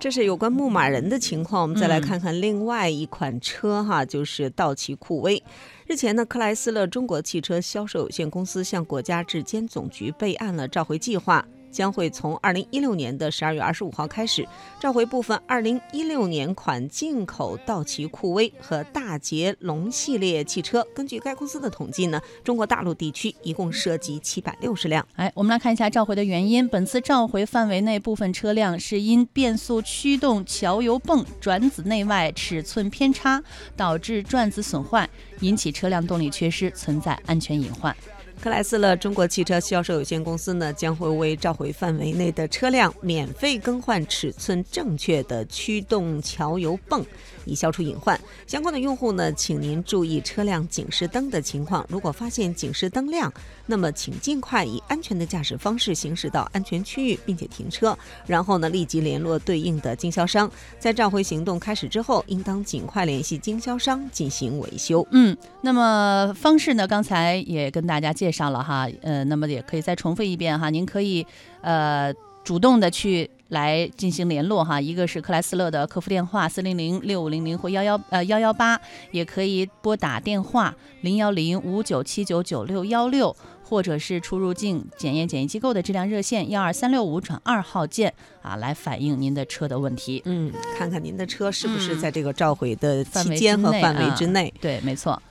这是有关牧马人的情况，我们再来看看另外一款车哈，就是道奇酷威。日前呢，克莱斯勒中国汽车销售有限公司向国家质监总局备案了召回计划。将会从二零一六年的十二月二十五号开始召回部分二零一六年款进口道奇酷威和大捷龙系列汽车。根据该公司的统计呢，中国大陆地区一共涉及七百六十辆。哎，我们来看一下召回的原因。本次召回范围内部分车辆是因变速驱动桥油泵转子内外尺寸偏差导致转子损坏，引起车辆动力缺失，存在安全隐患。克莱斯勒中国汽车销售有限公司呢，将会为召回范围内的车辆免费更换尺寸正确的驱动桥油泵，以消除隐患。相关的用户呢，请您注意车辆警示灯的情况。如果发现警示灯亮，那么请尽快以安全的驾驶方式行驶到安全区域，并且停车。然后呢，立即联络对应的经销商。在召回行动开始之后，应当尽快联系经销商进行维修。嗯，那么方式呢？刚才也跟大家介。介绍了哈，呃，那么也可以再重复一遍哈，您可以呃主动的去来进行联络哈，一个是克莱斯勒的客服电话四零零六五零零或幺幺呃幺幺八，也可以拨打电话零幺零五九七九九六幺六。或者是出入境检验检疫机构的质量热线幺二三六五转二号键啊，来反映您的车的问题。嗯，看看您的车是不是在这个召回的期间和范围之内。对，没错。